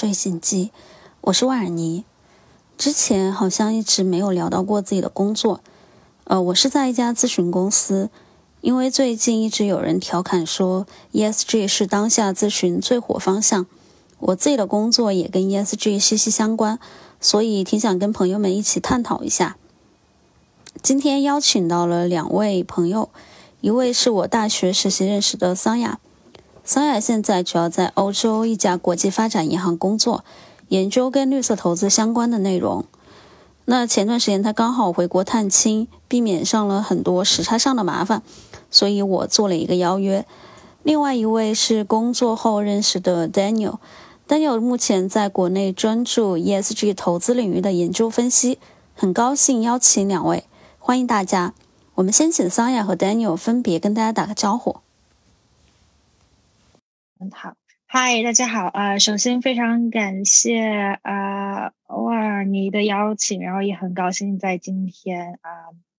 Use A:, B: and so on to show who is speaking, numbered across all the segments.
A: 睡醒记，我是万尔尼。之前好像一直没有聊到过自己的工作，呃，我是在一家咨询公司。因为最近一直有人调侃说 ESG 是当下咨询最火方向，我自己的工作也跟 ESG 息息相关，所以挺想跟朋友们一起探讨一下。今天邀请到了两位朋友，一位是我大学实习认识的桑雅。桑雅现在主要在欧洲一家国际发展银行工作，研究跟绿色投资相关的内容。那前段时间他刚好回国探亲，避免上了很多时差上的麻烦，所以我做了一个邀约。另外一位是工作后认识的 Daniel，Daniel 目前在国内专注 ESG 投资领域的研究分析。很高兴邀请两位，欢迎大家。我们先请桑雅和 Daniel 分别跟大家打个招呼。
B: 很好，嗨，大家好，呃，首先非常感谢呃沃尔尼的邀请，然后也很高兴在今天啊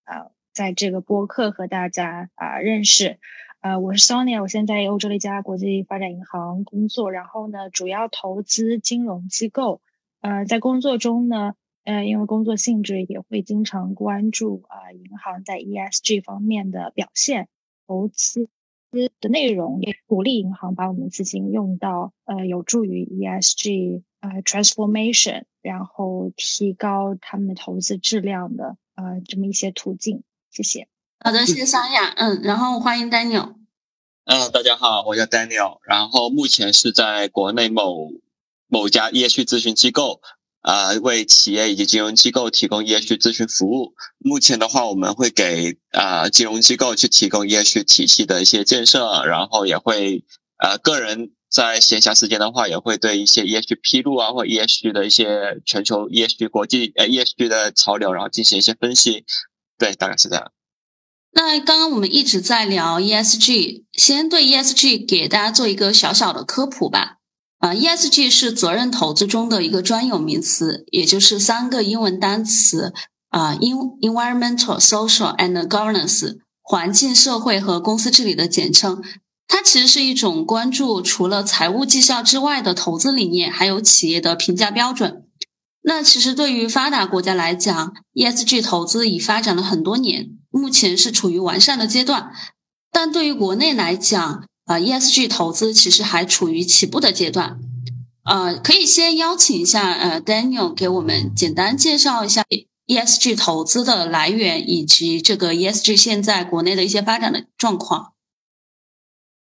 B: 呃在这个播客和大家啊认识，呃，我是 Sonia，我现在在欧洲的一家国际发展银行工作，然后呢主要投资金融机构，呃，在工作中呢，呃，因为工作性质也会经常关注啊银行在 ESG 方面的表现，投资。的内容也鼓励银行把我们的资金用到呃有助于 ESG 呃 transformation，然后提高他们的投资质量的呃这么一些途径。谢谢。
A: 好的，谢谢桑雅。嗯，然后欢迎 Daniel。
C: 嗯，大家好，我叫 Daniel，然后目前是在国内某某家 ESG 咨询机构。啊，为企业以及金融机构提供 ESG 咨询服务。目前的话，我们会给啊金融机构去提供 ESG 体系的一些建设，然后也会呃个人在闲暇时间的话，也会对一些 ESG 披露啊，或 ESG 的一些全球 ESG 国际呃 ESG 的潮流，然后进行一些分析。对，大概是这样。
A: 那刚刚我们一直在聊 ESG，先对 ESG 给大家做一个小小的科普吧。啊，ESG 是责任投资中的一个专有名词，也就是三个英文单词啊，in，environmental、social and governance，环境、社会和公司治理的简称。它其实是一种关注除了财务绩效之外的投资理念，还有企业的评价标准。那其实对于发达国家来讲，ESG 投资已发展了很多年，目前是处于完善的阶段。但对于国内来讲，啊，ESG 投资其实还处于起步的阶段，呃，可以先邀请一下呃 Daniel 给我们简单介绍一下 ESG 投资的来源以及这个 ESG 现在国内的一些发展的状况。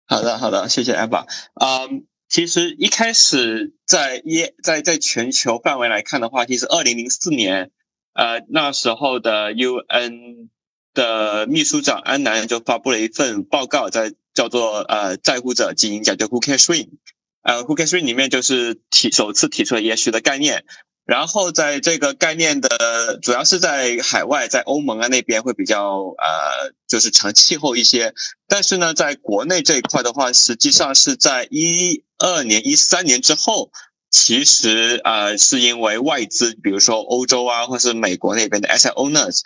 C: 好的，好的，谢谢 Eva。嗯，其实一开始在 E 在在全球范围来看的话，其实二零零四年，呃，那时候的 UN 的秘书长安南就发布了一份报告，在叫做呃在乎者经营讲，就 Who Can Swim，呃 Who Can Swim 里面就是提首次提出了 ESG 的概念，然后在这个概念的主要是在海外，在欧盟啊那边会比较呃就是成气候一些，但是呢在国内这一块的话，实际上是在一二年、一三年之后，其实呃是因为外资，比如说欧洲啊或是美国那边的 asset owners。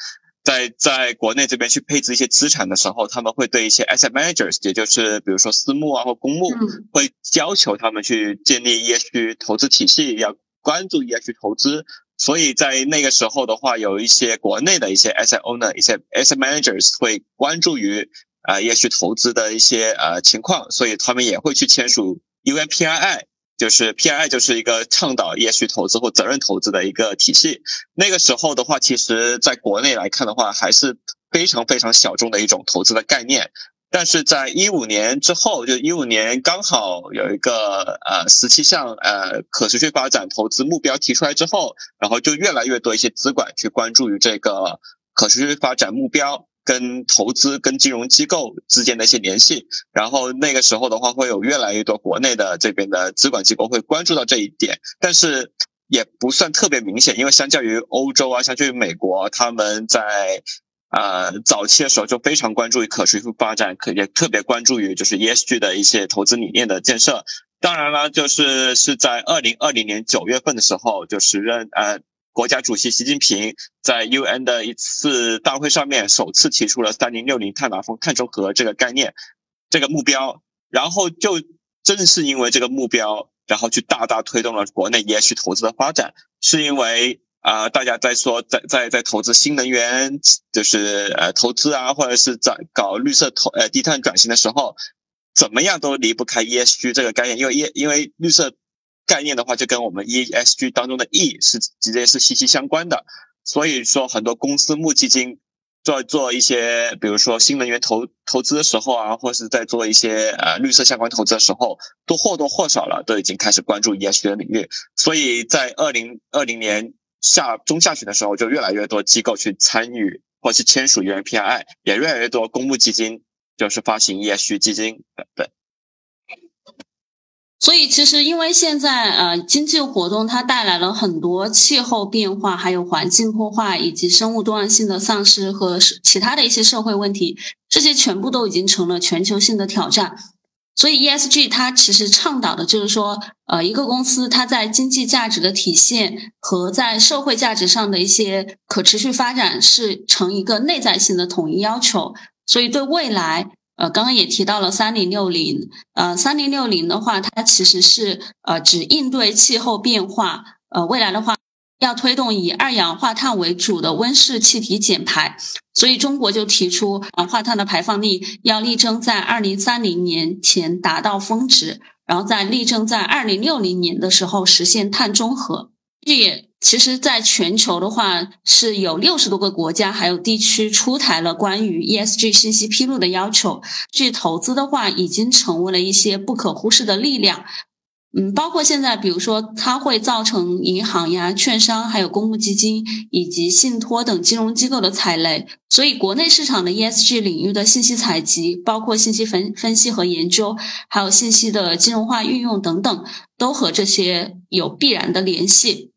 C: 在在国内这边去配置一些资产的时候，他们会对一些 asset managers，也就是比如说私募啊或公募，会要求他们去建立 ESG 投资体系，要关注 ESG 投资。所以在那个时候的话，有一些国内的一些 asset owner、一些 asset managers 会关注于啊 ESG 投资的一些呃情况，所以他们也会去签署 UNPRI。就是 PII 就是一个倡导 ESG 投资或责任投资的一个体系。那个时候的话，其实在国内来看的话，还是非常非常小众的一种投资的概念。但是在一五年之后，就一五年刚好有一个呃十七项呃可持续发展投资目标提出来之后，然后就越来越多一些资管去关注于这个可持续发展目标。跟投资、跟金融机构之间的一些联系，然后那个时候的话，会有越来越多国内的这边的资管机构会关注到这一点，但是也不算特别明显，因为相较于欧洲啊，相较于美国，他们在呃早期的时候就非常关注于可持续发展，可也特别关注于就是 ESG 的一些投资理念的建设。当然了，就是是在二零二零年九月份的时候，就是任呃。国家主席习近平在 UN 的一次大会上面首次提出了“三零六零碳达峰、碳中和”这个概念、这个目标，然后就正是因为这个目标，然后去大大推动了国内 ESG 投资的发展，是因为啊，大家在说在在在投资新能源，就是呃投资啊，或者是在搞绿色投呃低碳转型的时候，怎么样都离不开 ESG 这个概念，因为 E 因为绿色概念的话，就跟我们 ESG 当中的 E 是直接是息息相关的，所以说很多公司募基金。在做一些，比如说新能源投投资的时候啊，或是在做一些呃绿色相关投资的时候，都或多或少了都已经开始关注 ESG 的领域。所以在二零二零年下中下旬的时候，就越来越多机构去参与或去签署 UNPI，也越来越多公募基金就是发行 ESG 基金等等。
A: 所以，其实因为现在呃，经济活动它带来了很多气候变化，还有环境破坏，以及生物多样性的丧失和其他的一些社会问题，这些全部都已经成了全球性的挑战。所以，ESG 它其实倡导的就是说，呃，一个公司它在经济价值的体现和在社会价值上的一些可持续发展，是成一个内在性的统一要求。所以，对未来。呃，刚刚也提到了三零六零，呃，三零六零的话，它其实是呃指应对气候变化，呃，未来的话要推动以二氧化碳为主的温室气体减排，所以中国就提出二氧化碳的排放力要力争在二零三零年前达到峰值，然后在力争在二零六零年的时候实现碳中和，这也。其实，在全球的话，是有六十多个国家还有地区出台了关于 ESG 信息披露的要求。据投资的话，已经成为了一些不可忽视的力量。嗯，包括现在，比如说，它会造成银行呀、券商、还有公募基金以及信托等金融机构的踩雷。所以，国内市场的 ESG 领域的信息采集，包括信息分分析和研究，还有信息的金融化运用等等，都和这些有必然的联系。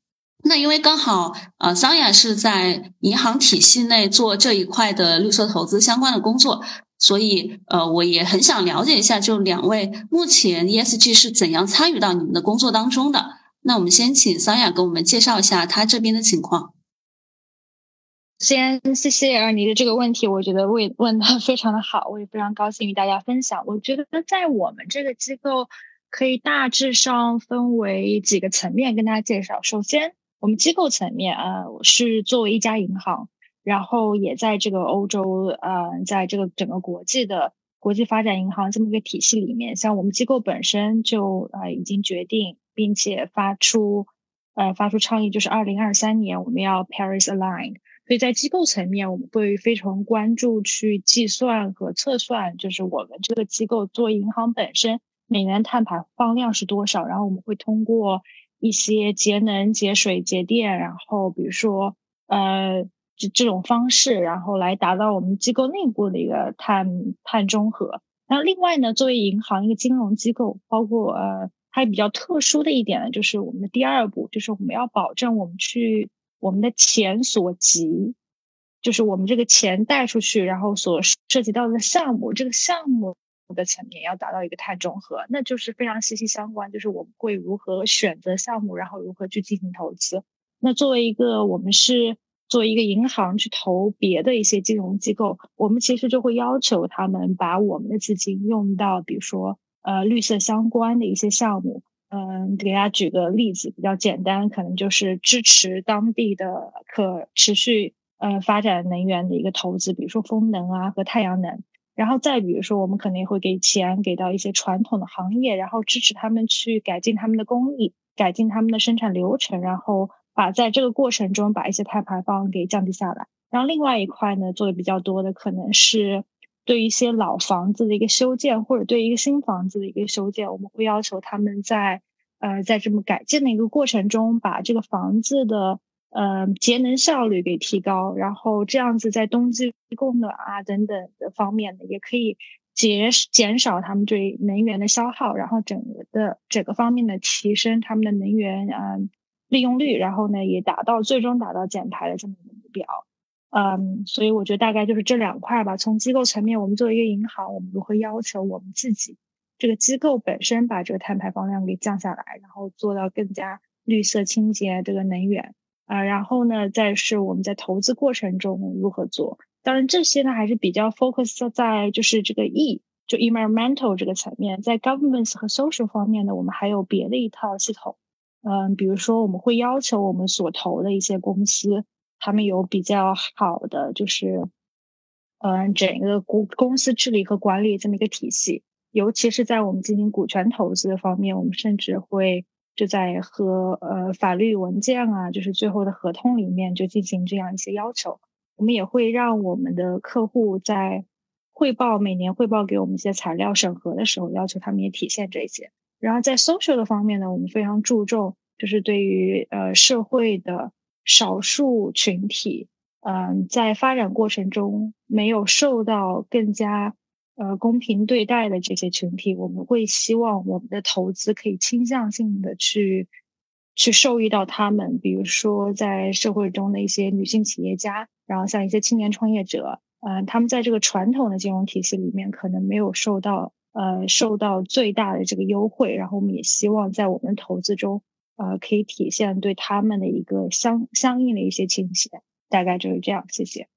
A: 那因为刚好，呃，桑雅是在银行体系内做这一块的绿色投资相关的工作，所以，呃，我也很想了解一下，就两位目前 ESG 是怎样参与到你们的工作当中的？那我们先请桑雅给我们介绍一下他这边的情况。
B: 先谢谢你的这个问题，我觉得问问的非常的好，我也非常高兴与大家分享。我觉得在我们这个机构，可以大致上分为几个层面跟大家介绍。首先，我们机构层面呃，是作为一家银行，然后也在这个欧洲，呃，在这个整个国际的国际发展银行这么一个体系里面，像我们机构本身就呃已经决定，并且发出呃发出倡议，就是二零二三年我们要 Paris Align。所以在机构层面，我们会非常关注去计算和测算，就是我们这个机构做银行本身每年碳排放量是多少，然后我们会通过。一些节能、节水、节电，然后比如说，呃，这这种方式，然后来达到我们机构内部的一个碳碳中和。那另外呢，作为银行一个金融机构，包括呃，还比较特殊的一点呢，就是我们的第二步，就是我们要保证我们去我们的钱所及，就是我们这个钱贷出去，然后所涉及到的项目，这个项目。我的层面要达到一个碳中和，那就是非常息息相关。就是我们会如何选择项目，然后如何去进行投资。那作为一个我们是作为一个银行去投别的一些金融机构，我们其实就会要求他们把我们的资金用到，比如说呃绿色相关的一些项目。嗯，给大家举个例子，比较简单，可能就是支持当地的可持续呃发展能源的一个投资，比如说风能啊和太阳能。然后再比如说，我们可能也会给钱给到一些传统的行业，然后支持他们去改进他们的工艺，改进他们的生产流程，然后把在这个过程中把一些碳排放给降低下来。然后另外一块呢，做的比较多的可能是对一些老房子的一个修建，或者对一个新房子的一个修建，我们会要求他们在呃在这么改建的一个过程中，把这个房子的。呃，节能效率给提高，然后这样子在冬季供暖啊等等的方面呢，也可以减减少他们对能源的消耗，然后整个的整个方面的提升他们的能源啊利用率，然后呢也达到最终达到减排的这么一个目标。嗯，所以我觉得大概就是这两块吧。从机构层面，我们作为一个银行，我们如何要求我们自己这个机构本身把这个碳排放量给降下来，然后做到更加绿色清洁这个能源。啊，然后呢，再是我们在投资过程中如何做？当然，这些呢还是比较 focus 在就是这个 E 就 environmental 这个层面，在 governance 和 social 方面呢，我们还有别的一套系统。嗯，比如说我们会要求我们所投的一些公司，他们有比较好的就是，嗯，整个公公司治理和管理这么一个体系。尤其是在我们进行股权投资的方面，我们甚至会就在和呃法律文件啊，就是最后的合同里面就进行这样一些要求。我们也会让我们的客户在汇报每年汇报给我们一些材料审核的时候，要求他们也体现这些。然后在 social 的方面呢，我们非常注重就是对于呃社会的少数群体，嗯，在发展过程中没有受到更加。呃，公平对待的这些群体，我们会希望我们的投资可以倾向性的去去受益到他们。比如说，在社会中的一些女性企业家，然后像一些青年创业者，嗯，他们在这个传统的金融体系里面可能没有受到呃受到最大的这个优惠，然后我们也希望在我们投资中，呃，可以体现对他们的一个相相应的一些倾斜。大概就是这样，谢谢。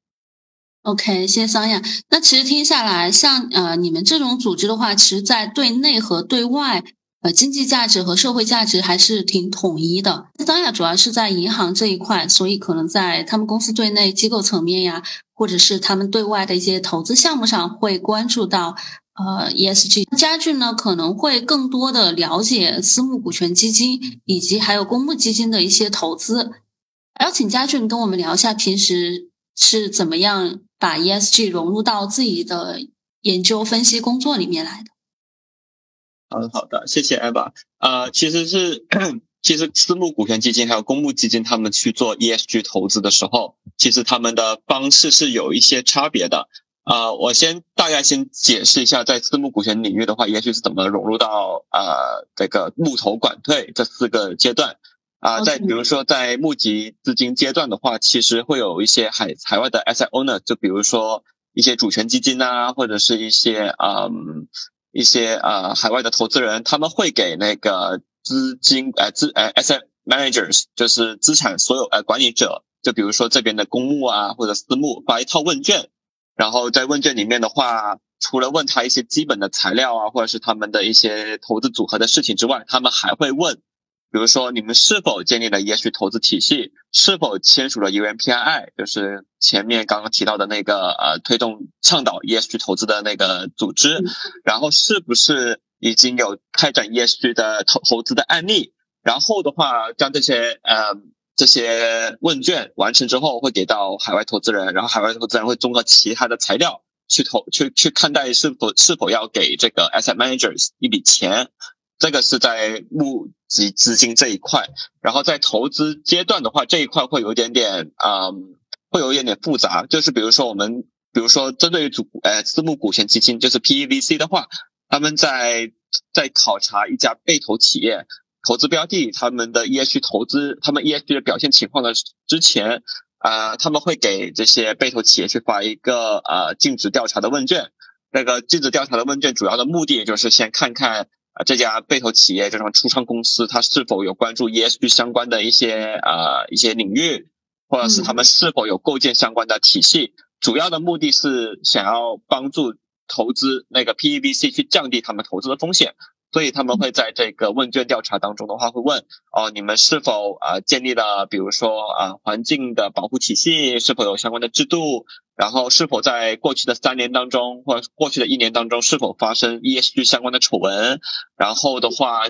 A: OK，谢谢桑雅。那其实听下来，像呃你们这种组织的话，其实在对内和对外，呃经济价值和社会价值还是挺统一的。桑雅主要是在银行这一块，所以可能在他们公司对内机构层面呀，或者是他们对外的一些投资项目上，会关注到呃 ESG。家俊呢可能会更多的了解私募股权基金以及还有公募基金的一些投资。邀请家俊跟我们聊一下平时是怎么样。把 ESG 融入到自己的研究分析工作里面来的。
C: 嗯，好的，谢谢艾巴。呃，其实是，其实私募股权基金还有公募基金，他们去做 ESG 投资的时候，其实他们的方式是有一些差别的。啊，我先大概先解释一下，在私募股权领域的话，ESG 是怎么融入到呃这个募投管退这四个阶段。啊，在比如说在募集资金阶段的话，其实会有一些海海外的 asset owner，就比如说一些主权基金呐，或者是一些嗯一些呃海外的投资人，他们会给那个资金呃资呃 asset managers，就是资产所有呃管理者，就比如说这边的公募啊或者私募发一套问卷，然后在问卷里面的话，除了问他一些基本的材料啊，或者是他们的一些投资组合的事情之外，他们还会问。比如说，你们是否建立了 ESG 投资体系？是否签署了 UNPII，就是前面刚刚提到的那个呃推动倡导 ESG 投资的那个组织？然后是不是已经有开展 ESG 的投投资的案例？然后的话，将这些呃这些问卷完成之后，会给到海外投资人，然后海外投资人会综合其他的材料去投去去看待是否是否要给这个 asset managers 一笔钱。这个是在募集资金这一块，然后在投资阶段的话，这一块会有一点点啊，会有一点点复杂。就是比如说我们，比如说针对于主呃私募股权基金，就是 PEVC 的话，他们在在考察一家被投企业投资标的他们的 ESG 投资，他们 ESG 的表现情况的之前，啊，他们会给这些被投企业去发一个呃尽职调查的问卷。那个尽职调查的问卷主要的目的就是先看看。这家被投企业这种初创公司，它是否有关注 ESG 相关的一些呃一些领域，或者是他们是否有构建相关的体系？主要的目的是想要帮助投资那个 PEVC 去降低他们投资的风险。所以他们会在这个问卷调查当中的话，会问哦，你们是否啊建立了，比如说啊环境的保护体系，是否有相关的制度，然后是否在过去的三年当中或者过去的一年当中是否发生 ESG 相关的丑闻，然后的话，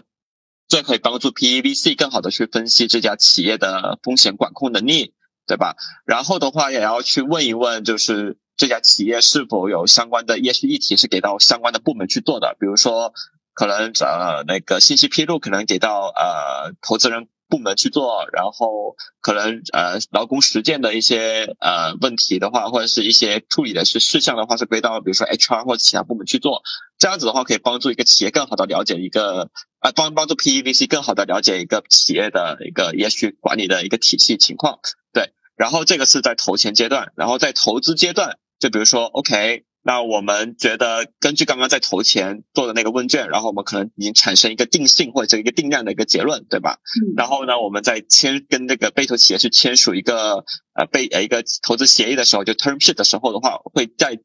C: 这可以帮助 PEVC 更好的去分析这家企业的风险管控能力，对吧？然后的话也要去问一问，就是这家企业是否有相关的 ESG 议题是给到相关的部门去做的，比如说。可能呃那个信息披露可能给到呃投资人部门去做，然后可能呃劳工实践的一些呃问题的话，或者是一些处理的是事项的话，是归到比如说 HR 或者其他部门去做。这样子的话，可以帮助一个企业更好的了解一个啊帮帮助 PEVC 更好的了解一个企业的一个 ESG 管理的一个体系情况。对，然后这个是在投钱阶段，然后在投资阶段，就比如说 OK。那我们觉得，根据刚刚在投前做的那个问卷，然后我们可能已经产生一个定性或者一个定量的一个结论，对吧？嗯。然后呢，我们在签跟那个被投企业去签署一个呃被呃一个投资协议的时候，就 term sheet 的时候的话，会在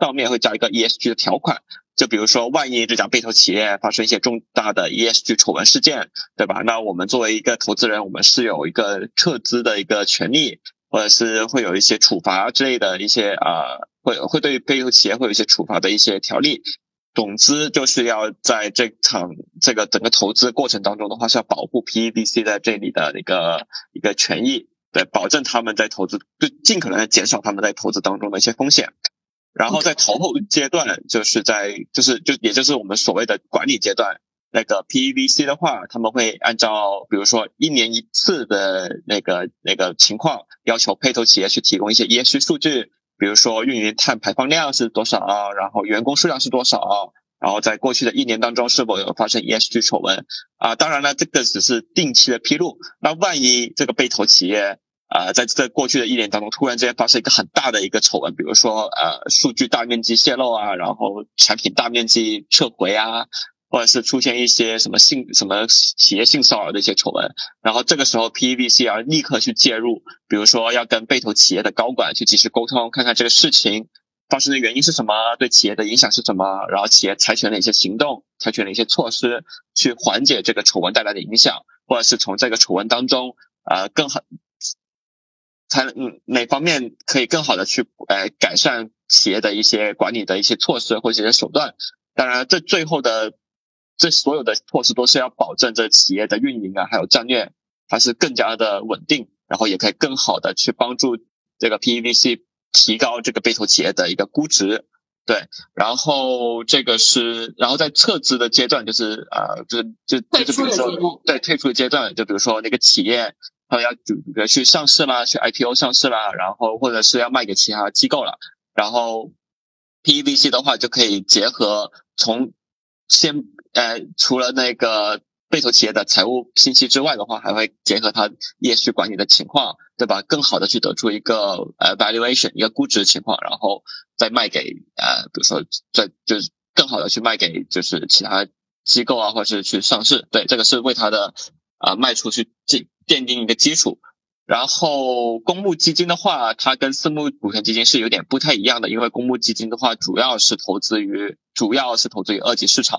C: 上面会加一个 ESG 的条款。就比如说，万一这家被投企业发生一些重大的 ESG 丑闻事件，对吧？那我们作为一个投资人，我们是有一个撤资的一个权利，或者是会有一些处罚之类的一些啊，会会对被投企业会有一些处罚的一些条例。总之，就是要在这场这个整个投资过程当中的话，是要保护 PEVC 在这里的一个一个权益，对，保证他们在投资，就尽可能的减少他们在投资当中的一些风险。然后在投后阶段，就是在就是就也就是我们所谓的管理阶段，那个 PEVC 的话，他们会按照比如说一年一次的那个那个情况，要求配投企业去提供一些 ESG 数据，比如说运营碳排放量是多少啊，然后员工数量是多少啊，然后在过去的一年当中是否有发生 ESG 丑闻啊？当然了，这个只是定期的披露，那万一这个被投企业。啊，在在过去的一年当中，突然之间发生一个很大的一个丑闻，比如说呃，数据大面积泄露啊，然后产品大面积撤回啊，或者是出现一些什么性什么企业性骚扰的一些丑闻，然后这个时候 PEVC 要立刻去介入，比如说要跟被投企业的高管去及时沟通，看看这个事情发生的原因是什么，对企业的影响是什么，然后企业采取哪些行动，采取哪些措施去缓解这个丑闻带来的影响，或者是从这个丑闻当中呃更好。才嗯哪方面可以更好的去呃改善企业的一些管理的一些措施或者一些手段？当然，这最后的这所有的措施都是要保证这企业的运营啊，还有战略它是更加的稳定，然后也可以更好的去帮助这个 PEVC 提高这个被投企业的一个估值。对，然后这个是，然后在撤资的阶段，就是呃，就就就比如说对退出的阶段，就比如说那个企业。他要主比去上市啦，去 IPO 上市啦，然后或者是要卖给其他机构了，然后 PEVC 的话就可以结合从先呃除了那个被投企业的财务信息之外的话，还会结合它业绩管理的情况，对吧？更好的去得出一个呃 valuation 一个估值情况，然后再卖给呃比如说再就是更好的去卖给就是其他机构啊，或者是去上市，对，这个是为它的啊卖出去进。奠定一个基础，然后公募基金的话，它跟私募股权基金是有点不太一样的，因为公募基金的话主要是投资于主要是投资于二级市场，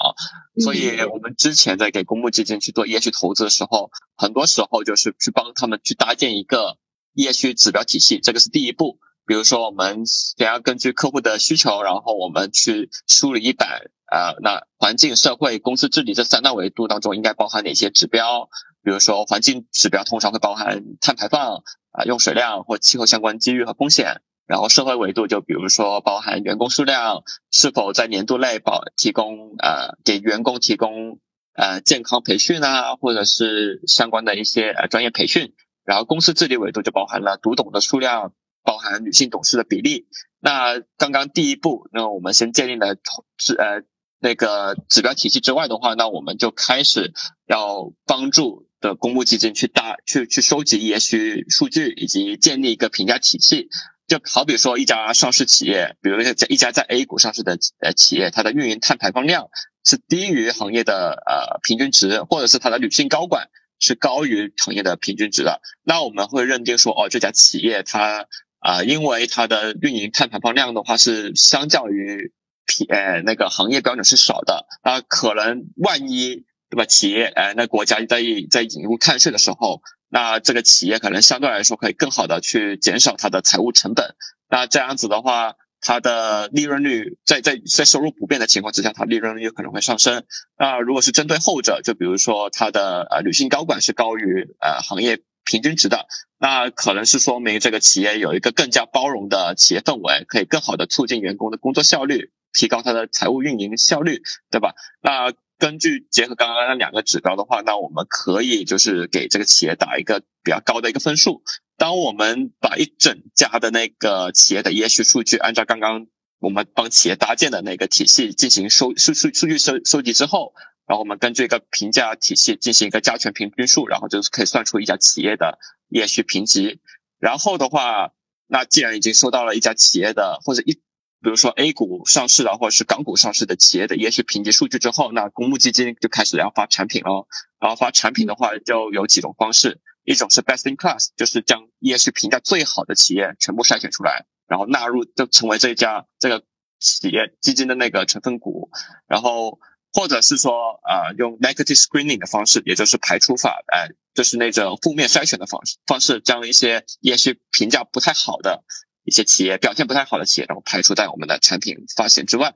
C: 所以我们之前在给公募基金去做业绩投资的时候，很多时候就是去帮他们去搭建一个业绩指标体系，这个是第一步。比如说我们想要根据客户的需求，然后我们去梳理一版，呃，那环境、社会、公司治理这三大维度当中应该包含哪些指标？比如说，环境指标通常会包含碳排放啊、用水量或气候相关机遇和风险。然后社会维度就比如说包含员工数量，是否在年度内保提供呃给员工提供呃健康培训啊，或者是相关的一些呃专业培训。然后公司治理维度就包含了独董的数量，包含女性董事的比例。那刚刚第一步，那我们先建立了指呃那个指标体系之外的话，那我们就开始要帮助。的公募基金去大去去收集 ESG 数据，以及建立一个评价体系。就好比说一家上市企业，比如说在一家在 A 股上市的呃企业，它的运营碳排放量是低于行业的呃平均值，或者是它的女性高管是高于行业的平均值的，那我们会认定说，哦，这家企业它啊，因为它的运营碳排放量的话是相较于平呃那个行业标准是少的，那可能万一。对吧？企业，呃，那国家在在引入碳税的时候，那这个企业可能相对来说可以更好的去减少它的财务成本。那这样子的话，它的利润率在在在收入不变的情况之下，它利润率有可能会上升。那如果是针对后者，就比如说它的呃女性高管是高于呃行业平均值的，那可能是说明这个企业有一个更加包容的企业氛围，可以更好的促进员工的工作效率，提高它的财务运营效率，对吧？那根据结合刚刚那两个指标的话，那我们可以就是给这个企业打一个比较高的一个分数。当我们把一整家的那个企业的 ES 数据，按照刚刚我们帮企业搭建的那个体系进行收数数数据收收集之后，然后我们根据一个评价体系进行一个加权平均数，然后就是可以算出一家企业的 ES 评级。然后的话，那既然已经收到了一家企业的或者一。比如说 A 股上市的或者是港股上市的企业的 ES 评级数据之后，那公募基金就开始要发产品了。然后发产品的话，就有几种方式，一种是 Best in Class，就是将 ES 评价最好的企业全部筛选出来，然后纳入就成为这一家这个企业基金的那个成分股，然后或者是说呃用 negative screening 的方式，也就是排除法，哎，就是那种负面筛选的方式方式，将一些也许评价不太好的一些企业，表现不太好的企业，然后排除在我们的产品发现之外。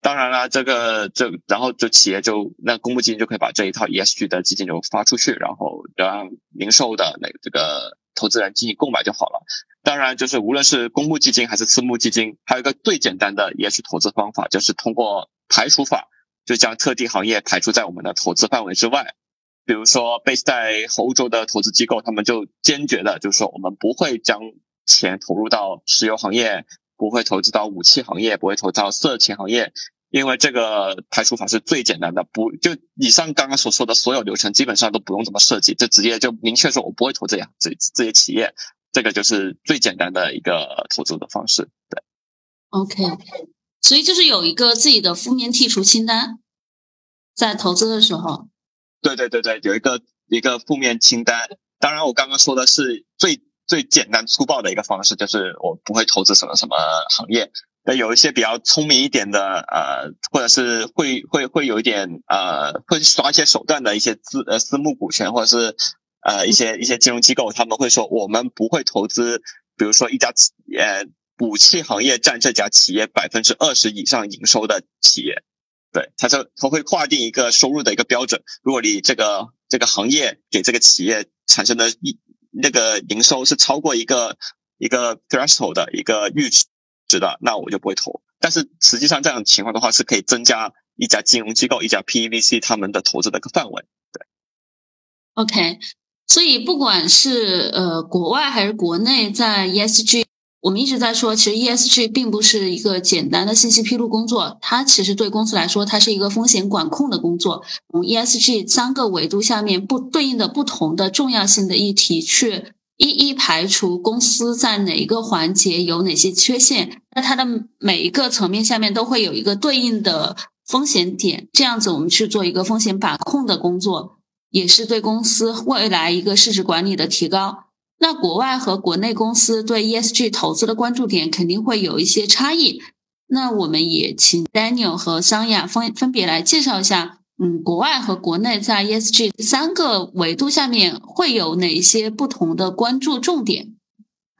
C: 当然了，这个这然后就企业就那公募基金就可以把这一套 ESG 的基金就发出去，然后让零售的那这个投资人进行购买就好了。当然，就是无论是公募基金还是私募基金，还有一个最简单的 ESG 投资方法，就是通过排除法，就将特定行业排除在我们的投资范围之外。比如说，base 在欧洲的投资机构，他们就坚决的就是说，我们不会将钱投入到石油行业。不会投资到武器行业，不会投资到色情行业，因为这个排除法是最简单的，不就以上刚刚所说的所有流程基本上都不用怎么设计，就直接就明确说我不会投这样这这些企业，这个就是最简单的一个投资的方式。对
A: ，OK，所以就是有一个自己的负面剔除清单，在投资的时候，
C: 对对对对，有一个一个负面清单。当然，我刚刚说的是最。最简单粗暴的一个方式就是我不会投资什么什么行业。那有一些比较聪明一点的，呃，或者是会会会有一点呃，会耍一些手段的一些资呃私募股权，或者是呃一些一些金融机构，他们会说我们不会投资，比如说一家企呃武器行业占这家企业百分之二十以上营收的企业，对，他就他会划定一个收入的一个标准，如果你这个这个行业给这个企业产生的一那个营收是超过一个一个 threshold 的一个阈值的，那我就不会投。但是实际上这样情况的话，是可以增加一家金融机构、一家 PEVC 他们的投资的一个范围。对
A: ，OK，所以不管是呃国外还是国内，在 ESG。我们一直在说，其实 ESG 并不是一个简单的信息披露工作，它其实对公司来说，它是一个风险管控的工作。从 ESG 三个维度下面不对应的不同的重要性的议题，去一一排除公司在哪一个环节有哪些缺陷，那它的每一个层面下面都会有一个对应的风险点，这样子我们去做一个风险把控的工作，也是对公司未来一个市值管理的提高。那国外和国内公司对 ESG 投资的关注点肯定会有一些差异。那我们也请 Daniel 和桑雅分分别来介绍一下，嗯，国外和国内在 ESG 三个维度下面会有哪些不同的关注重点？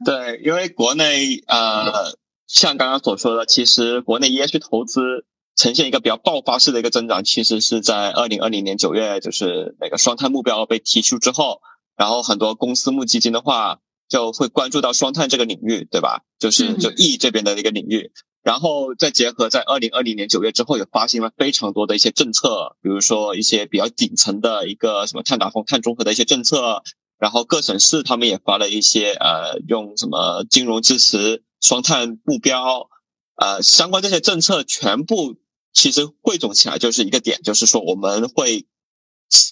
C: 对，因为国内呃，像刚刚所说的，其实国内 ESG 投资呈现一个比较爆发式的一个增长，其实是在二零二零年九月，就是那个双碳目标被提出之后。然后很多公司募基金的话，就会关注到双碳这个领域，对吧？就是就 E 这边的一个领域，然后再结合在二零二零年九月之后，也发行了非常多的一些政策，比如说一些比较顶层的一个什么碳达峰、碳中和的一些政策，然后各省市他们也发了一些呃，用什么金融支持双碳目标，呃，相关这些政策全部其实汇总起来就是一个点，就是说我们会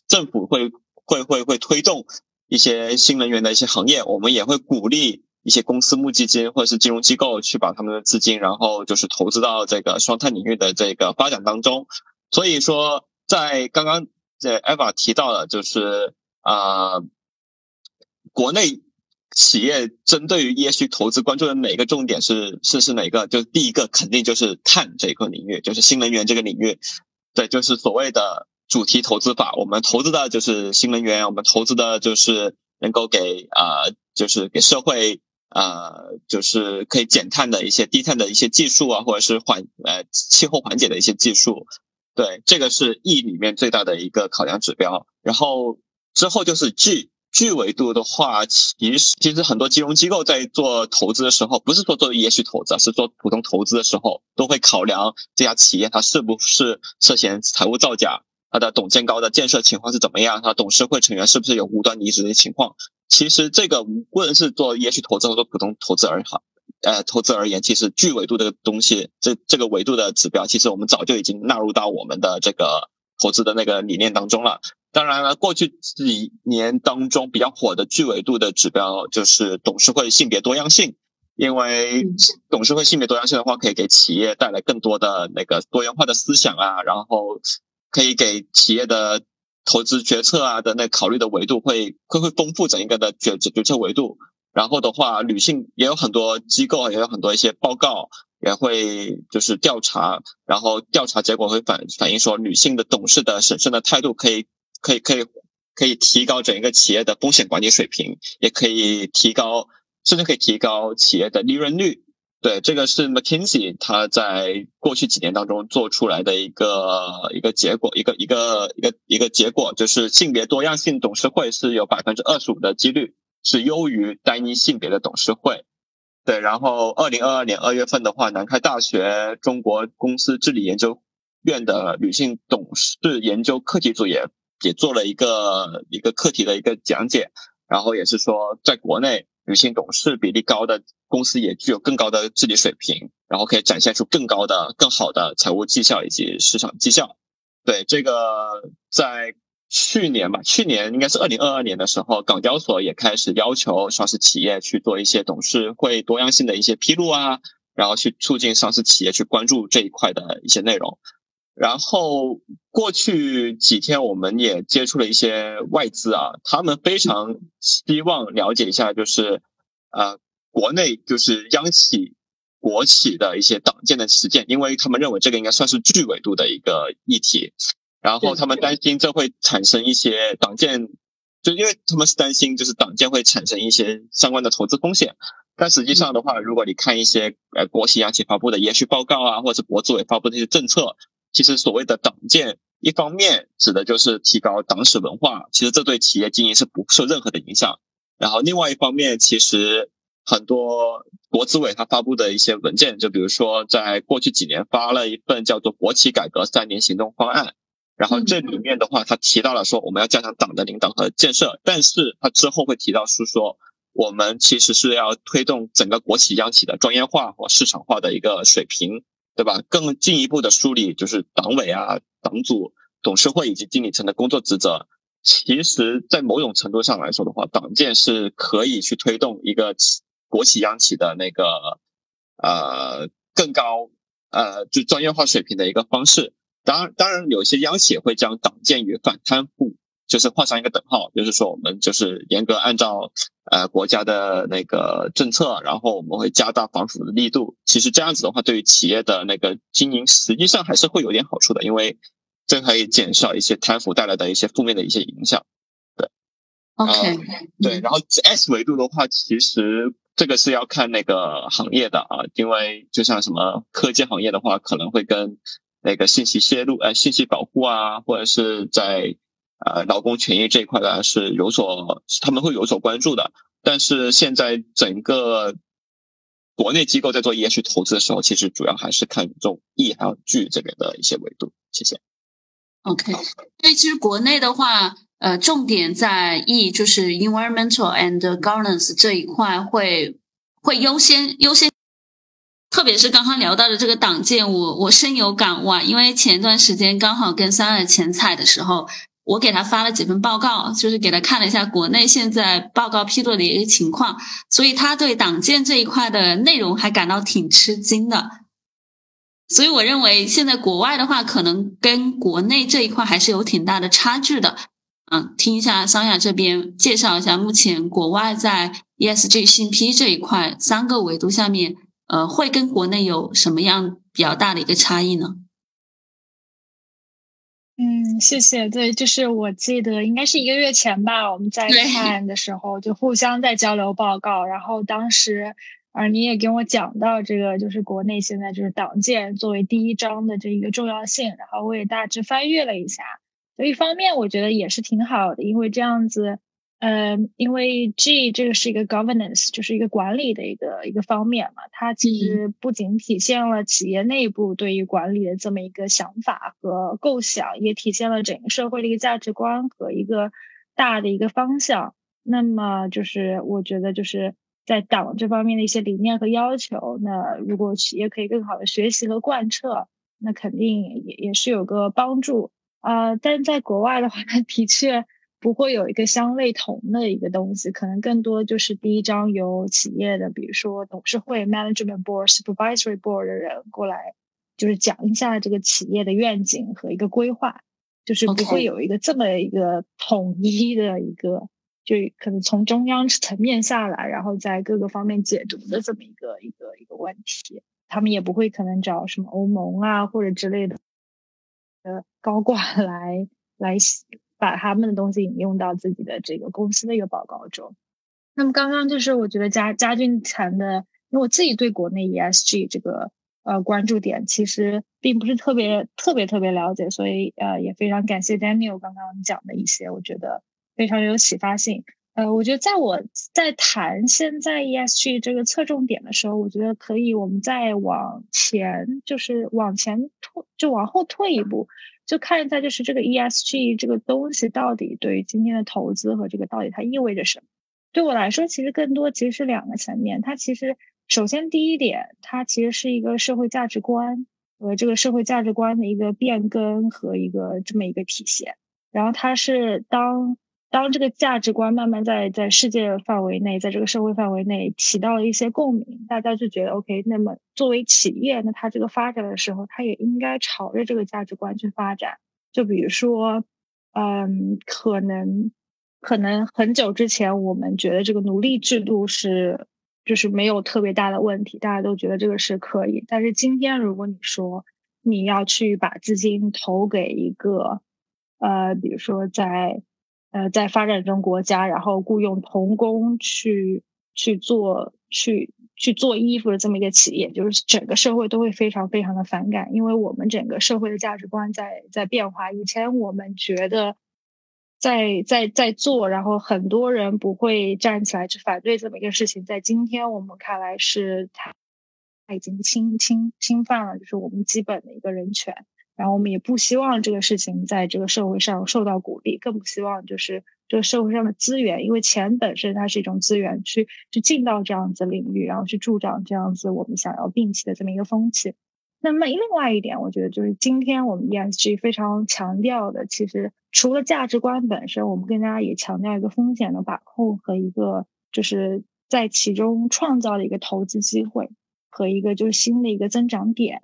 C: 政府会会会会推动。一些新能源的一些行业，我们也会鼓励一些公司募基金或者是金融机构去把他们的资金，然后就是投资到这个双碳领域的这个发展当中。所以说，在刚刚这 Eva 提到的，就是啊，国内企业针对于 ESG 投资关注的哪个重点是是是哪个？就第一个肯定就是碳这一个领域，就是新能源这个领域，对，就是所谓的。主题投资法，我们投资的就是新能源，我们投资的就是能够给啊，就是给社会啊，就是可以减碳的一些低碳的一些技术啊，或者是缓呃气候缓解的一些技术。对，这个是 E 里面最大的一个考量指标。然后之后就是 G，G 维度的话，其实其实很多金融机构在做投资的时候，不是说做 ESG 投资，是做普通投资的时候，都会考量这家企业它是不是涉嫌财务造假。它的董监高的建设情况是怎么样？它董事会成员是不是有无端离职的情况？其实这个无论是做 ESG 投资或者普通投资而好，呃，投资而言，其实巨维度的东西，这这个维度的指标，其实我们早就已经纳入到我们的这个投资的那个理念当中了。当然了，过去几年当中比较火的巨维度的指标就是董事会性别多样性，因为董事会性别多样性的话，可以给企业带来更多的那个多元化的思想啊，然后。可以给企业的投资决策啊的那考虑的维度会会会丰富整一个的决决决策维度。然后的话，女性也有很多机构，也有很多一些报告，也会就是调查，然后调查结果会反反映说，女性的董事的审慎的态度可以可以可以可以提高整一个企业的风险管理水平，也可以提高，甚至可以提高企业的利润率。对，这个是 McKinsey 他在过去几年当中做出来的一个一个结果，一个一个一个一个结果，就是性别多样性董事会是有百分之二十五的几率是优于单一性别的董事会。对，然后二零二二年二月份的话，南开大学中国公司治理研究院的女性董事研究课题组也也做了一个一个课题的一个讲解，然后也是说，在国内女性董事比例高的公司也具有更高的治理水平，然后可以展现出更高的、更好的财务绩效以及市场绩效。对，这个在。去年吧，去年应该是二零二二年的时候，港交所也开始要求上市企业去做一些董事会多样性的一些披露啊，然后去促进上市企业去关注这一块的一些内容。然后过去几天，我们也接触了一些外资啊，他们非常希望了解一下，就是呃，国内就是央企、国企的一些党建的实践，因为他们认为这个应该算是巨维度的一个议题。然后他们担心这会产生一些党建，就因为他们是担心就是党建会产生一些相关的投资风险。但实际上的话，如果你看一些呃国企央企发布的延续报告啊，或者国资委发布的一些政策，其实所谓的党建，一方面指的就是提高党史文化，其实这对企业经营是不受任何的影响。然后另外一方面，其实很多国资委他发布的一些文件，就比如说在过去几年发了一份叫做《国企改革三年行动方案》。然后这里面的话，他提到了说我们要加强党的领导和建设，但是他之后会提到是说我们其实是要推动整个国企央企的专业化和市场化的一个水平，对吧？更进一步的梳理就是党委啊、党组、董事会以及经理层的工作职责。其实，在某种程度上来说的话，党建是可以去推动一个国企央企的那个呃更高呃就专业化水平的一个方式。当然，当然，有些央企会将党建与反贪腐就是画上一个等号，就是说我们就是严格按照呃国家的那个政策，然后我们会加大防腐的力度。其实这样子的话，对于企业的那个经营，实际上还是会有点好处的，因为这可以减少一些贪腐带来的一些负面的一些影响。对
A: ，OK，
C: 对。然后 S 维度的话，其实这个是要看那个行业的啊，因为就像什么科技行业的话，可能会跟那个信息泄露，呃，信息保护啊，或者是在呃劳工权益这一块呢，是有所他们会有所关注的。但是现在整个国内机构在做 EH 投资的时候，其实主要还是看重 E 还有 G 这边的一些维度。谢谢。
A: OK，所以其实国内的话，呃，重点在 E，就是 environmental and governance 这一块会会优先优先。特别是刚刚聊到的这个党建，我我深有感悟啊！因为前段时间刚好跟三二前采的时候，我给他发了几份报告，就是给他看了一下国内现在报告披露的一个情况，所以他对党建这一块的内容还感到挺吃惊的。所以我认为现在国外的话，可能跟国内这一块还是有挺大的差距的。嗯，听一下桑雅这边介绍一下，目前国外在 ESG 信批这一块三个维度下面。呃，会跟国内有什么样比较大的一个差异呢？
B: 嗯，谢谢。对，就是我记得应该是一个月前吧，我们在看的时候就互相在交流报告，然后当时啊你也跟我讲到这个，就是国内现在就是党建作为第一章的这一个重要性，然后我也大致翻阅了一下，所以一方面我觉得也是挺好的，因为这样子。呃，因为 G 这个是一个 governance，就是一个管理的一个一个方面嘛，它其实不仅体现了企业内部对于管理的这么一个想法和构想，也体现了整个社会的一个价值观和一个大的一个方向。那么就是我觉得就是在党这方面的一些理念和要求，那如果企业可以更好的学习和贯彻，那肯定也也是有个帮助啊。但在国外的话，那的确。不会有一个相类同的一个东西，可能更多就是第一章由企业的，比如说董事会 （management board）、supervisory board 的人过来，就是讲一下这个企业的愿景和一个规划，就是不会有一个这么一个统一的一个，就可能从中央层面下来，然后在各个方面解读的这么一个一个一个问题。他们也不会可能找什么欧盟啊或者之类的呃高管来来把他们的东西引用到自己的这个公司的一个报告中。那么刚刚就是我觉得嘉嘉俊谈的，因为我自己对国内 ESG 这个呃关注点其实并不是特别特别特别了解，所以呃也非常感谢 Daniel 刚刚讲的一些，我觉得非常有启发性。呃，我觉得在我在谈现在 ESG 这个侧重点的时候，我觉得可以我们再往前，就是往前退，就往后退一步，就看一下就是这个 ESG 这个东西到底对于今天的投资和这个到底它意味着什么。对我来说，其实更多其实是两个层面。它其实首先第一点，它其实是一个社会价值观和这个社会价值观的一个变更和一个这么一个体现。然后它是当当这个价值观慢慢在在世界范围内，在这个社会范围内起到了一些共鸣，大家就觉得 OK。那么作为企业，那它这个发展的时候，它也应该朝着这个价值观去发展。就比如说，嗯，可能。可能很久之前，我们觉得这个奴隶制度是就是没有特别大的问题，大家都觉得这个是可以。但是今天，如果你说你要去把资金投给一个呃，比如说在呃在发展中国家，然后雇佣童工去去做去去做衣服的这么一个企业，就是整个社会都会非常非常的反感，因为我们整个社会的价值观在在变化。以前我们觉得。在在在做，然后很多人不会站起来去反对这么一个事情，在今天我们看来是他他已经侵侵侵犯了，就是我们基本的一个人权，然后我们也不希望这个事情在这个社会上受到鼓励，更不希望就是这个社会上的资源，因为钱本身它是一种资源，去去进到这样子领域，然后去助长这样子我们想要摒弃的这么一个风气。那么另外一点，我觉得就是今天我们 ESG 非常强调的，其实除了价值观本身，我们更加也强调一个风险的把控和一个就是在其中创造的一个投资机会和一个就是新的一个增长点。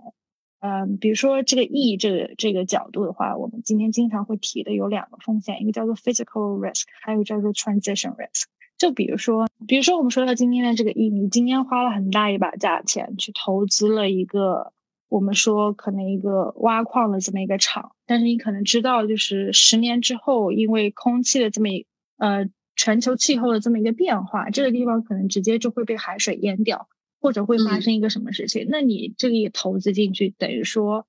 B: 嗯，比如说这个 E 这个这个角度的话，我们今天经常会提的有两个风险，一个叫做 physical risk，还有叫做 transition risk。就比如说，比如说我们说到今天的这个 E，你今天花了很大一把价钱去投资了一个。我们说可能一个挖矿的这么一个厂，但是你可能知道，就是十年之后，因为空气的这么一呃全球气候的这么一个变化，这个地方可能直接就会被海水淹掉，或者会发生一个什么事情？那你这个也投资进去，等于说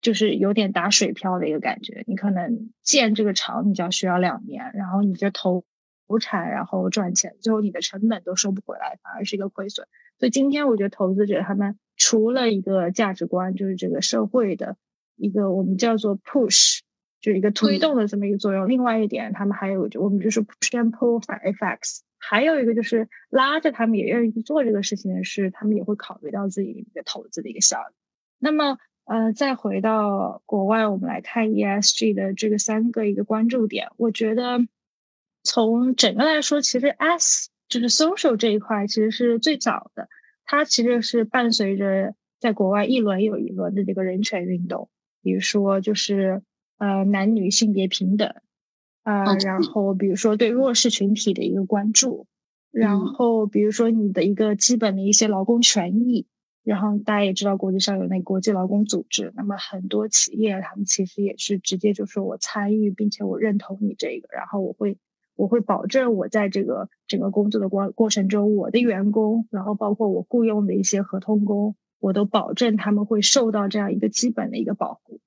B: 就是有点打水漂的一个感觉。你可能建这个厂，你就要需要两年，然后你就投投产，然后赚钱，最后你的成本都收不回来，反而是一个亏损。所以今天我觉得投资者他们。除了一个价值观，就是这个社会的一个我们叫做 push，就是一个推动的这么一个作用。另外一点，他们还有我们就是 push and pull effects，还有一个就是拉着他们也愿意去做这个事情的是，他们也会考虑到自己一个投资的一个效益。那么，呃，再回到国外，我们来看 ESG 的这个三个一个关注点。我觉得从整个来说，其实 S 就是 social 这一块其实是最早的。它其实是伴随着在国外一轮又一轮的这个人权运动，比如说就是呃男女性别平等，啊，然后比如说对弱势群体的一个关注，然后比如说你的一个基本的一些劳工权益，然后大家也知道国际上有那国际劳工组织，那么很多企业他们其实也是直接就说我参与，并且我认同你这个，然后我会。我会保证我在这个整个工作的过过程中，我的员工，然后包括我雇佣的一些合同工，我都保证他们会受到这样一个基本的一个保护。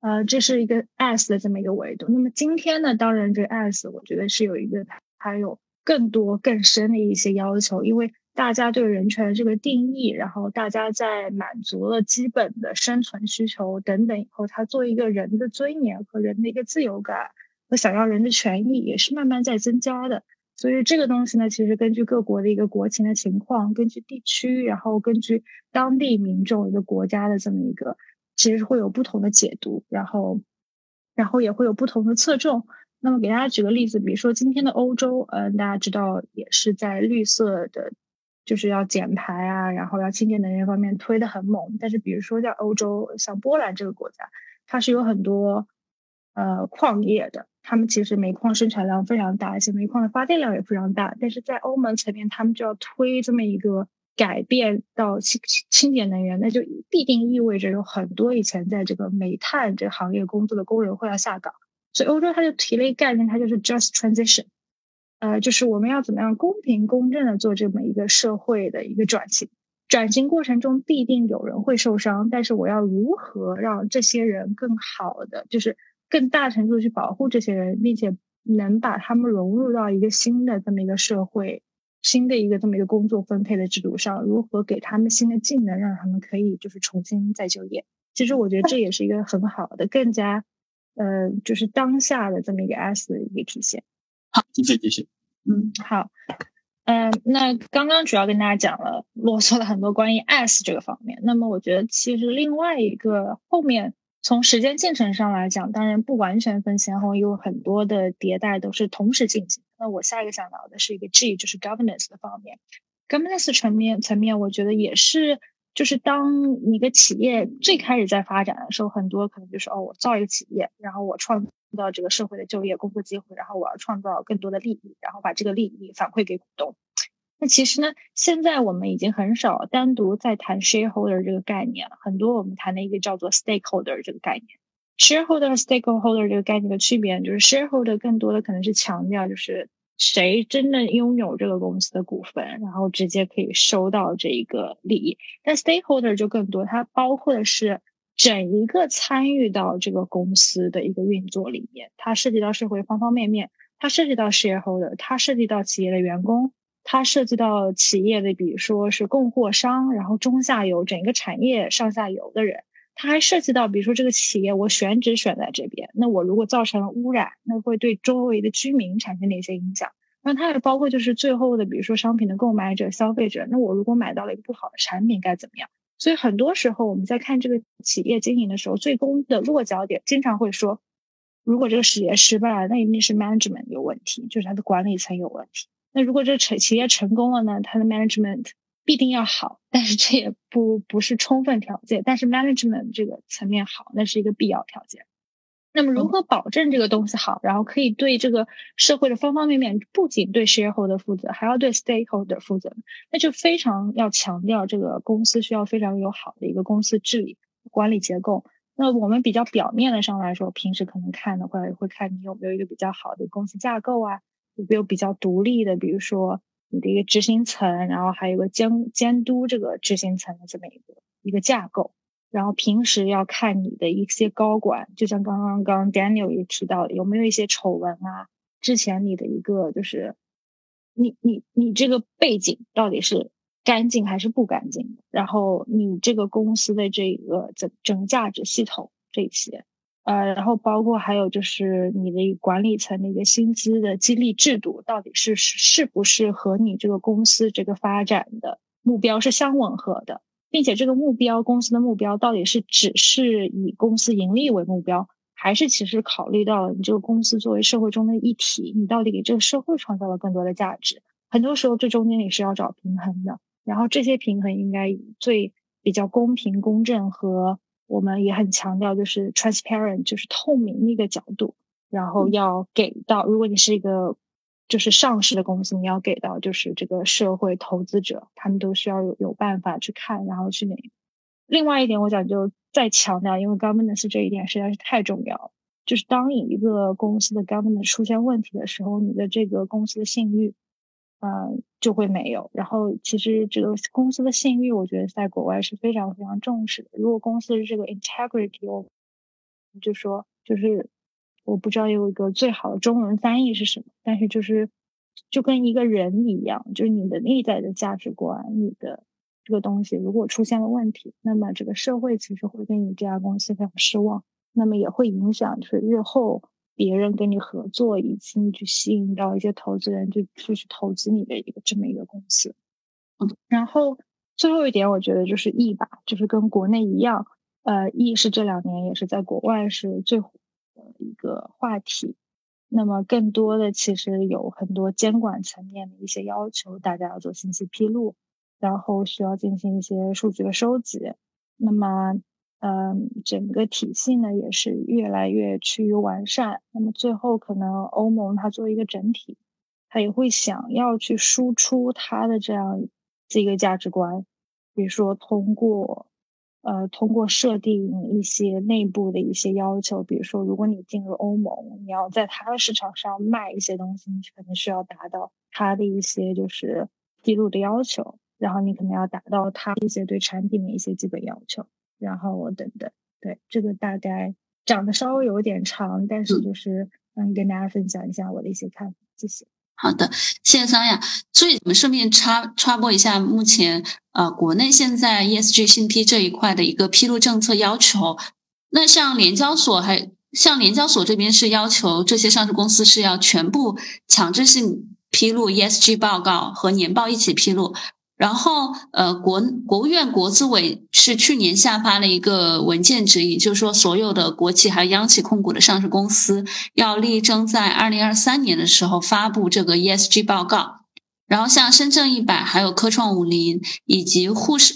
B: 呃，这是一个 S 的这么一个维度。那么今天呢，当然这个 S 我觉得是有一个还有更多更深的一些要求，因为大家对人权这个定义，然后大家在满足了基本的生存需求等等以后，他做一个人的尊严和人的一个自由感。和想要人的权益也是慢慢在增加的，所以这个东西呢，其实根据各国的一个国情的情况，根据地区，然后根据当地民众一个国家的这么一个，其实会有不同的解读，然后，然后也会有不同的侧重。那么给大家举个例子，比如说今天的欧洲，嗯，大家知道也是在绿色的，就是要减排啊，然后要清洁能源方面推的很猛。但是比如说在欧洲，像波兰这个国家，它是有很多呃矿业的。他们其实煤矿生产量非常大，而且煤矿的发电量也非常大。但是在欧盟层面，他们就要推这么一个改变到清清洁能源，那就必定意味着有很多以前在这个煤炭这行业工作的工人会要下岗。所以欧洲他就提了一个概念，它就是 just transition，呃，就是我们要怎么样公平公正的做这么一个社会的一个转型。转型过程中必定有人会受伤，但是我要如何让这些人更好的，就是更大程度去保护这些人，并且能把他们融入到一个新的这么一个社会。新的一个这么一个工作分配的制度上，如何给他们新的技能，让他们可以就是重新再就业？其实我觉得这也是一个很好的、更加呃，就是当下的这么一个 S 的一个体现。
C: 好，继续继续。
B: 嗯，好。嗯，那刚刚主要跟大家讲了，啰嗦了很多关于 S 这个方面。那么我觉得其实另外一个后面。从时间进程上来讲，当然不完全分先后，有很多的迭代都是同时进行。那我下一个想到的是一个 G，就是 governance 的方面。governance 层面层面，我觉得也是，就是当一个企业最开始在发展的时候，很多可能就是哦，我造一个企业，然后我创造这个社会的就业工作机会，然后我要创造更多的利益，然后把这个利益反馈给股东。那其实呢，现在我们已经很少单独在谈 shareholder 这个概念了，很多我们谈的一个叫做 stakeholder 这个概念。Shareholder 和 stakeholder 这个概念的区别，就是 shareholder 更多的可能是强调就是谁真的拥有这个公司的股份，然后直接可以收到这一个利益。但 stakeholder 就更多，它包括的是整一个参与到这个公司的一个运作里面，它涉及到社会方方面面，它涉及到 shareholder，它涉及到企业的员工。它涉及到企业的，比如说是供货商，然后中下游整个产业上下游的人，它还涉及到，比如说这个企业我选址选在这边，那我如果造成了污染，那会对周围的居民产生哪些影响？那它也包括就是最后的，比如说商品的购买者、消费者，那我如果买到了一个不好的产品该怎么样？所以很多时候我们在看这个企业经营的时候，最终的落脚点经常会说，如果这个企业失败了，那一定是 management 有问题，就是它的管理层有问题。那如果这成企业成功了呢？它的 management 必定要好，但是这也不不是充分条件。但是 management 这个层面好，那是一个必要条件。那么如何保证这个东西好，然后可以对这个社会的方方面面，不仅对 shareholder 负责，还要对 stakeholder 负责？那就非常要强调这个公司需要非常有好的一个公司治理管理结构。那我们比较表面的上来说，平时可能看的话，会看你有没有一个比较好的公司架构啊。有没有比较独立的，比如说你的一个执行层，然后还有个监监督这个执行层的这么一个一个架构，然后平时要看你的一些高管，就像刚刚刚 Daniel 也提到，有没有一些丑闻啊？之前你的一个就是你你你这个背景到底是干净还是不干净？然后你这个公司的这个整整价值系统这些。呃，然后包括还有就是你的管理层的一个薪资的激励制度，到底是是不是和你这个公司这个发展的目标是相吻合的，并且这个目标公司的目标到底是只是以公司盈利为目标，还是其实考虑到了你这个公司作为社会中的一体，你到底给这个社会创造了更多的价值？很多时候这中间你是要找平衡的，然后这些平衡应该最比较公平、公正和。我们也很强调，就是 transparent，就是透明的一个角度，然后要给到，如果你是一个就是上市的公司，你要给到就是这个社会投资者，他们都需要有有办法去看，然后去那。另外一点，我想就再强调，因为 governance 这一点实在是太重要了，就是当你一个公司的 governance 出现问题的时候，你的这个公司的信誉。嗯，就会没有。然后，其实这个公司的信誉，我觉得在国外是非常非常重视的。如果公司这个 integrity，我就说就是我不知道有一个最好的中文翻译是什么，但是就是就跟一个人一样，就是你的内在的价值观，你的这个东西如果出现了问题，那么这个社会其实会对你这家公司非常失望，那么也会影响就是日后。别人跟你合作，以及你去吸引到一些投资人，就就去投资你的一个这么一个公司。嗯，然后最后一点，我觉得就是 E 吧，就是跟国内一样，呃，E 是这两年也是在国外是最火的一个话题。那么更多的其实有很多监管层面的一些要求，大家要做信息披露，然后需要进行一些数据的收集。那么。嗯，整个体系呢也是越来越趋于完善。那么最后，可能欧盟它作为一个整体，它也会想要去输出它的这样这个价值观，比如说通过。呃，通过设定一些内部的一些要求，比如说，如果你进入欧盟，你要在它的市场上卖一些东西，你可能需要达到它的一些就是记录的要求，然后你可能要达到它一些对产品的一些基本要求，然后我等等。对，这个大概讲的稍微有点长，但是就是嗯，跟大家分享一下我的一些看法，谢谢。
A: 好的，谢谢桑雅。所以我们顺便插插播一下，目前呃，国内现在 ESG 信披这一块的一个披露政策要求。那像联交所还像联交所这边是要求这些上市公司是要全部强制性披露 ESG 报告和年报一起披露。然后，呃，国国务院国资委是去年下发了一个文件指引，就是说所有的国企还有央企控股的上市公司要力争在二零二三年的时候发布这个 ESG 报告。然后，像深圳一百、还有科创五零以及沪市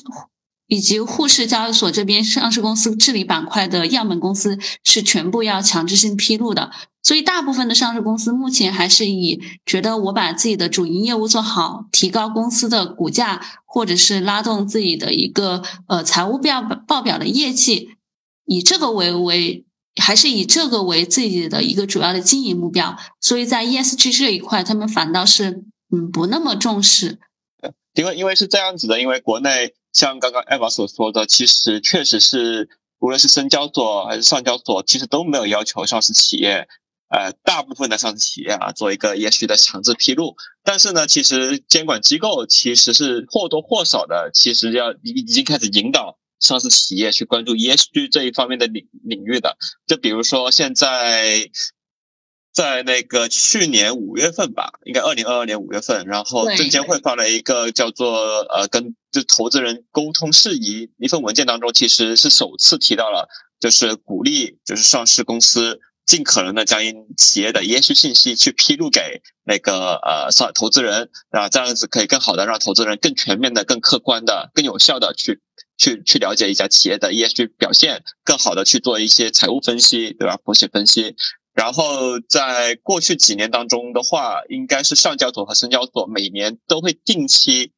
A: 以及沪市交易所这边上市公司治理板块的样本公司是全部要强制性披露的。所以，大部分的上市公司目前还是以觉得我把自己的主营业务做好，提高公司的股价，或者是拉动自己的一个呃财务报报表的业绩，以这个为为，还是以这个为自己的一个主要的经营目标。所以在 ESG 这一块，他们反倒是嗯不那么重视。
C: 因为因为是这样子的，因为国内像刚刚艾娃所说的，其实确实是无论是深交所还是上交所，其实都没有要求上市企业。呃，大部分的上市企业啊，做一个 ESG 的强制披露，但是呢，其实监管机构其实是或多或少的，其实要已已经开始引导上市企业去关注 ESG 这一方面的领领域的。就比如说现在，在那个去年五月份吧，应该二零二二年五月份，然后证监会发了一个叫做呃跟就投资人沟通事宜一份文件当中，其实是首次提到了，就是鼓励就是上市公司。尽可能的将企业的 ESG 信息去披露给那个呃上投资人啊，这样子可以更好的让投资人更全面的、更客观的、更有效的去去去了解一家企业的 ESG 表现，更好的去做一些财务分析，对吧？风险分析。然后在过去几年当中的话，应该是上交所和深交所每年都会定期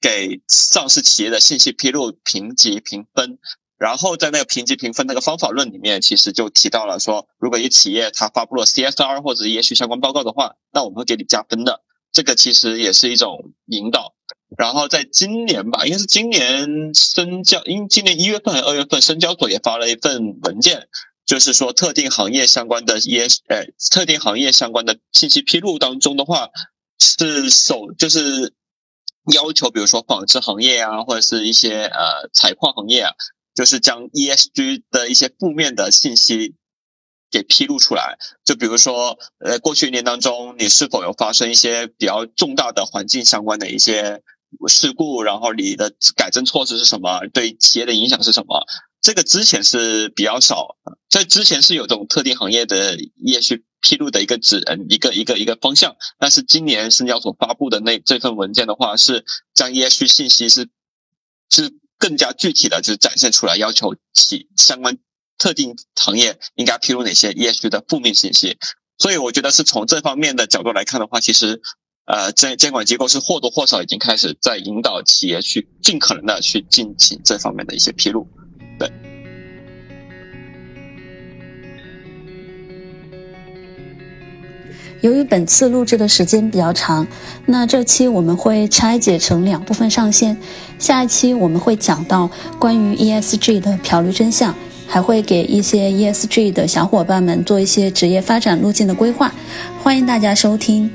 C: 给上市企业的信息披露评级评分。然后在那个评级评分那个方法论里面，其实就提到了说，如果一企业它发布了 CSR 或者 ES 相关报告的话，那我们会给你加分的。这个其实也是一种引导。然后在今年吧，应该是今年深交，因今年一月份还是二月份，深交所也发了一份文件，就是说特定行业相关的 ES，呃，特定行业相关的信息披露当中的话，是首就是要求，比如说纺织行业啊，或者是一些呃采矿行业啊。就是将 ESG 的一些负面的信息给披露出来，就比如说，呃，过去一年当中，你是否有发生一些比较重大的环境相关的一些事故，然后你的改正措施是什么，对企业的影响是什么？这个之前是比较少，在之前是有这种特定行业的 ESG 披露的一个指一个一个一个方向，但是今年深交所发布的那这份文件的话，是将 ESG 信息是是。更加具体的就是展现出来，要求企相关特定行业应该披露哪些 ESG 的负面信息。所以我觉得是从这方面的角度来看的话，其实呃监监管机构是或多或少已经开始在引导企业去尽可能的去进行这方面的一些披露。对。
A: 由于本次录制的时间比较长，那这期我们会拆解成两部分上线。下一期我们会讲到关于 ESG 的漂绿真相，还会给一些 ESG 的小伙伴们做一些职业发展路径的规划。欢迎大家收听。